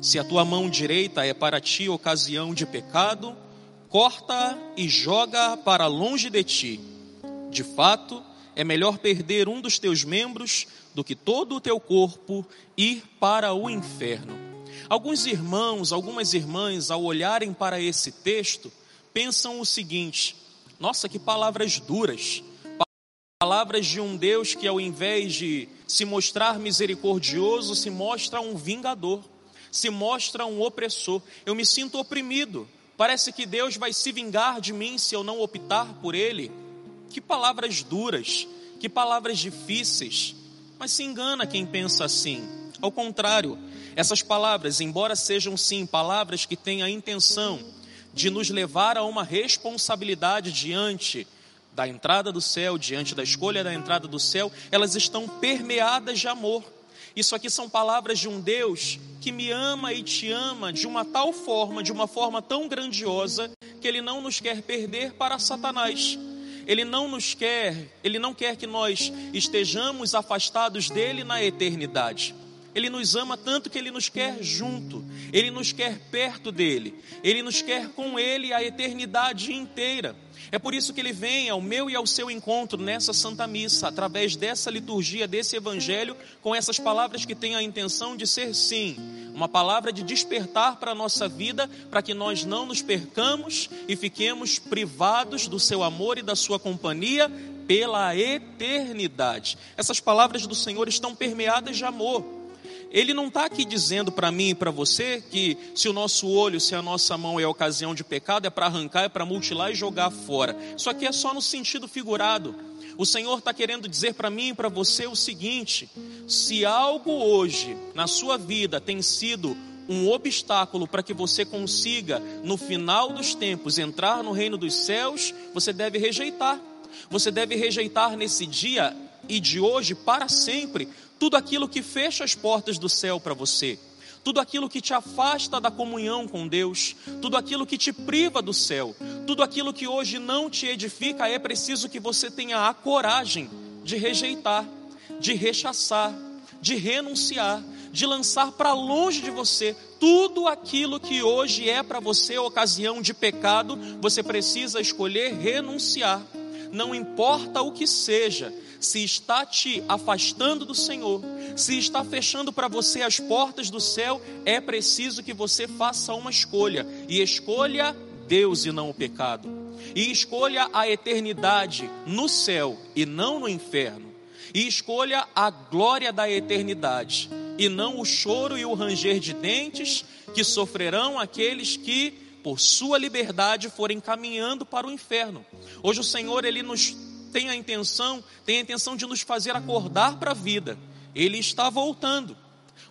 Se a tua mão direita é para ti ocasião de pecado, corta e joga para longe de ti. De fato, é melhor perder um dos teus membros do que todo o teu corpo ir para o inferno. Alguns irmãos, algumas irmãs, ao olharem para esse texto, pensam o seguinte: nossa, que palavras duras. Palavras de um Deus que, ao invés de se mostrar misericordioso, se mostra um vingador se mostra um opressor. Eu me sinto oprimido. Parece que Deus vai se vingar de mim se eu não optar por Ele. Que palavras duras, que palavras difíceis. Mas se engana quem pensa assim. Ao contrário, essas palavras, embora sejam sim palavras que têm a intenção de nos levar a uma responsabilidade diante da entrada do céu, diante da escolha da entrada do céu, elas estão permeadas de amor. Isso aqui são palavras de um Deus que me ama e te ama de uma tal forma, de uma forma tão grandiosa, que Ele não nos quer perder para Satanás. Ele não nos quer, Ele não quer que nós estejamos afastados dele na eternidade. Ele nos ama tanto que Ele nos quer junto, Ele nos quer perto dele, Ele nos quer com Ele a eternidade inteira. É por isso que Ele vem ao meu e ao seu encontro nessa Santa Missa, através dessa liturgia, desse Evangelho, com essas palavras que têm a intenção de ser, sim, uma palavra de despertar para a nossa vida, para que nós não nos percamos e fiquemos privados do seu amor e da sua companhia pela eternidade. Essas palavras do Senhor estão permeadas de amor. Ele não está aqui dizendo para mim e para você que se o nosso olho, se a nossa mão é ocasião de pecado, é para arrancar, é para mutilar e jogar fora. Isso aqui é só no sentido figurado. O Senhor está querendo dizer para mim e para você o seguinte: se algo hoje na sua vida tem sido um obstáculo para que você consiga, no final dos tempos, entrar no reino dos céus, você deve rejeitar. Você deve rejeitar nesse dia e de hoje para sempre tudo aquilo que fecha as portas do céu para você, tudo aquilo que te afasta da comunhão com Deus, tudo aquilo que te priva do céu, tudo aquilo que hoje não te edifica, é preciso que você tenha a coragem de rejeitar, de rechaçar, de renunciar, de lançar para longe de você tudo aquilo que hoje é para você ocasião de pecado, você precisa escolher renunciar. Não importa o que seja, se está te afastando do Senhor, se está fechando para você as portas do céu, é preciso que você faça uma escolha e escolha Deus e não o pecado. E escolha a eternidade no céu e não no inferno. E escolha a glória da eternidade e não o choro e o ranger de dentes que sofrerão aqueles que por sua liberdade forem caminhando para o inferno. Hoje o Senhor ele nos tem a intenção, tem a intenção de nos fazer acordar para a vida. Ele está voltando.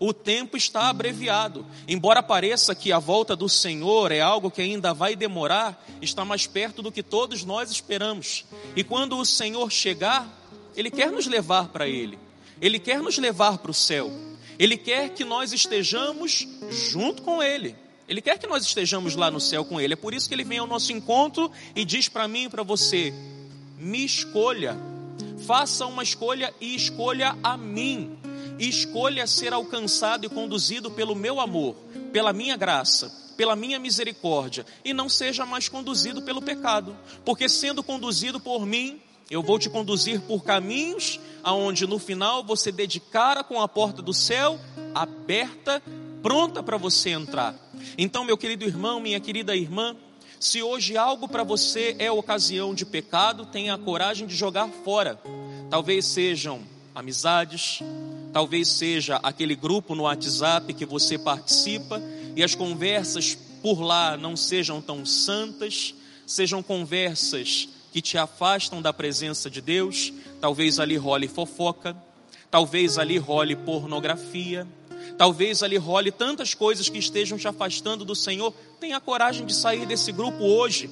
O tempo está abreviado. Embora pareça que a volta do Senhor é algo que ainda vai demorar, está mais perto do que todos nós esperamos. E quando o Senhor chegar, Ele quer nos levar para Ele. Ele quer nos levar para o céu. Ele quer que nós estejamos junto com Ele. Ele quer que nós estejamos lá no céu com Ele. É por isso que Ele vem ao nosso encontro e diz para mim e para você: me escolha. Faça uma escolha e escolha a mim. Escolha ser alcançado e conduzido pelo meu amor, pela minha graça, pela minha misericórdia, e não seja mais conduzido pelo pecado, porque sendo conduzido por mim, eu vou te conduzir por caminhos aonde no final você dedicara com a porta do céu aberta, pronta para você entrar. Então, meu querido irmão, minha querida irmã, se hoje algo para você é ocasião de pecado, tenha a coragem de jogar fora. Talvez sejam amizades, talvez seja aquele grupo no WhatsApp que você participa e as conversas por lá não sejam tão santas, sejam conversas que te afastam da presença de Deus. Talvez ali role fofoca, talvez ali role pornografia, Talvez ali role tantas coisas que estejam te afastando do Senhor. Tenha coragem de sair desse grupo hoje.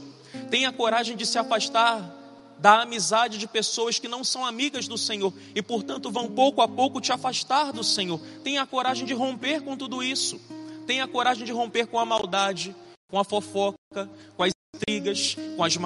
Tenha coragem de se afastar da amizade de pessoas que não são amigas do Senhor e, portanto, vão pouco a pouco te afastar do Senhor. Tenha coragem de romper com tudo isso. Tenha coragem de romper com a maldade, com a fofoca, com as intrigas, com as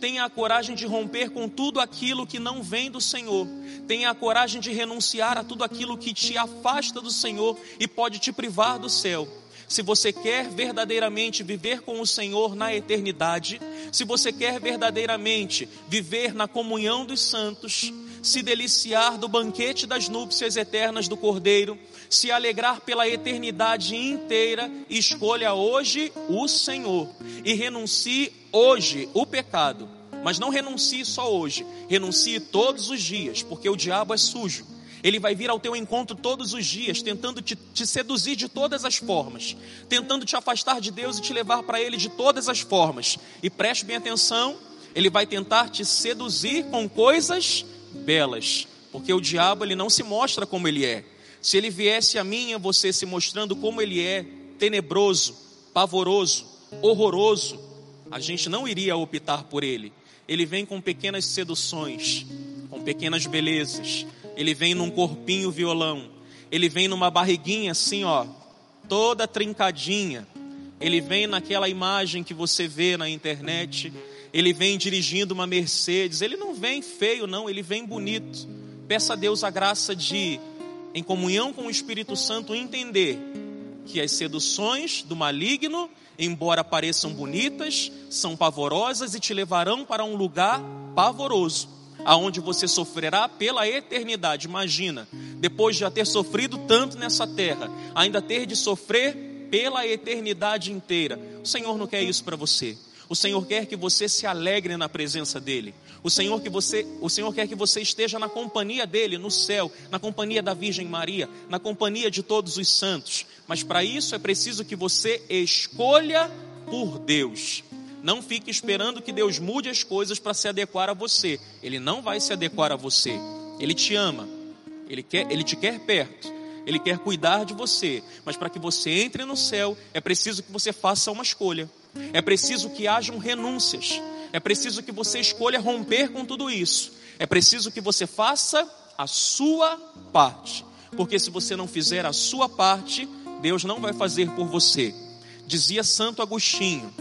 Tenha a coragem de romper com tudo aquilo que não vem do Senhor. Tenha a coragem de renunciar a tudo aquilo que te afasta do Senhor e pode te privar do céu. Se você quer verdadeiramente viver com o Senhor na eternidade, se você quer verdadeiramente viver na comunhão dos santos, se deliciar do banquete das núpcias eternas do Cordeiro, se alegrar pela eternidade inteira, escolha hoje o Senhor e renuncie hoje o pecado. Mas não renuncie só hoje, renuncie todos os dias, porque o diabo é sujo. Ele vai vir ao teu encontro todos os dias, tentando te, te seduzir de todas as formas, tentando te afastar de Deus e te levar para Ele de todas as formas. E preste bem atenção, ele vai tentar te seduzir com coisas belas, porque o diabo ele não se mostra como ele é. Se ele viesse a mim a você se mostrando como ele é, tenebroso, pavoroso, horroroso, a gente não iria optar por ele. Ele vem com pequenas seduções, com pequenas belezas. Ele vem num corpinho violão. Ele vem numa barriguinha assim, ó, toda trincadinha. Ele vem naquela imagem que você vê na internet ele vem dirigindo uma Mercedes, ele não vem feio, não, ele vem bonito. Peça a Deus a graça de, em comunhão com o Espírito Santo, entender que as seduções do maligno, embora pareçam bonitas, são pavorosas e te levarão para um lugar pavoroso, aonde você sofrerá pela eternidade. Imagina, depois de já ter sofrido tanto nessa terra, ainda ter de sofrer pela eternidade inteira. O Senhor não quer isso para você. O Senhor quer que você se alegre na presença dele. O Senhor que você, o Senhor quer que você esteja na companhia dele no céu, na companhia da Virgem Maria, na companhia de todos os santos. Mas para isso é preciso que você escolha por Deus. Não fique esperando que Deus mude as coisas para se adequar a você. Ele não vai se adequar a você. Ele te ama. Ele quer, ele te quer perto. Ele quer cuidar de você. Mas para que você entre no céu, é preciso que você faça uma escolha. É preciso que hajam renúncias. É preciso que você escolha romper com tudo isso. É preciso que você faça a sua parte. Porque se você não fizer a sua parte, Deus não vai fazer por você. Dizia Santo Agostinho: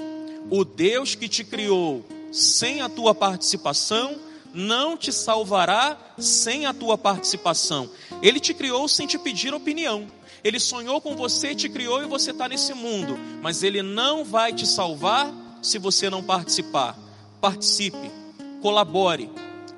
O Deus que te criou sem a tua participação não te salvará sem a tua participação. Ele te criou sem te pedir opinião. Ele sonhou com você, te criou e você está nesse mundo. Mas Ele não vai te salvar se você não participar. Participe, colabore,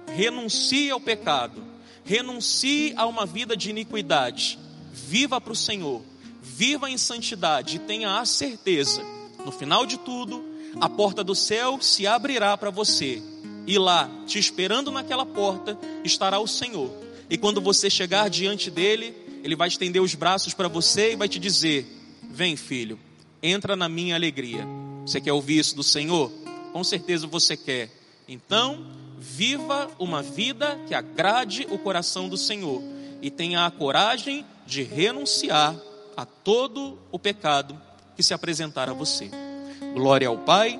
renuncie ao pecado, renuncie a uma vida de iniquidade. Viva para o Senhor, viva em santidade e tenha a certeza, no final de tudo, a porta do céu se abrirá para você. E lá, te esperando naquela porta, estará o Senhor. E quando você chegar diante dele, ele vai estender os braços para você e vai te dizer: Vem, filho, entra na minha alegria. Você quer ouvir isso do Senhor? Com certeza você quer. Então, viva uma vida que agrade o coração do Senhor e tenha a coragem de renunciar a todo o pecado que se apresentar a você. Glória ao Pai,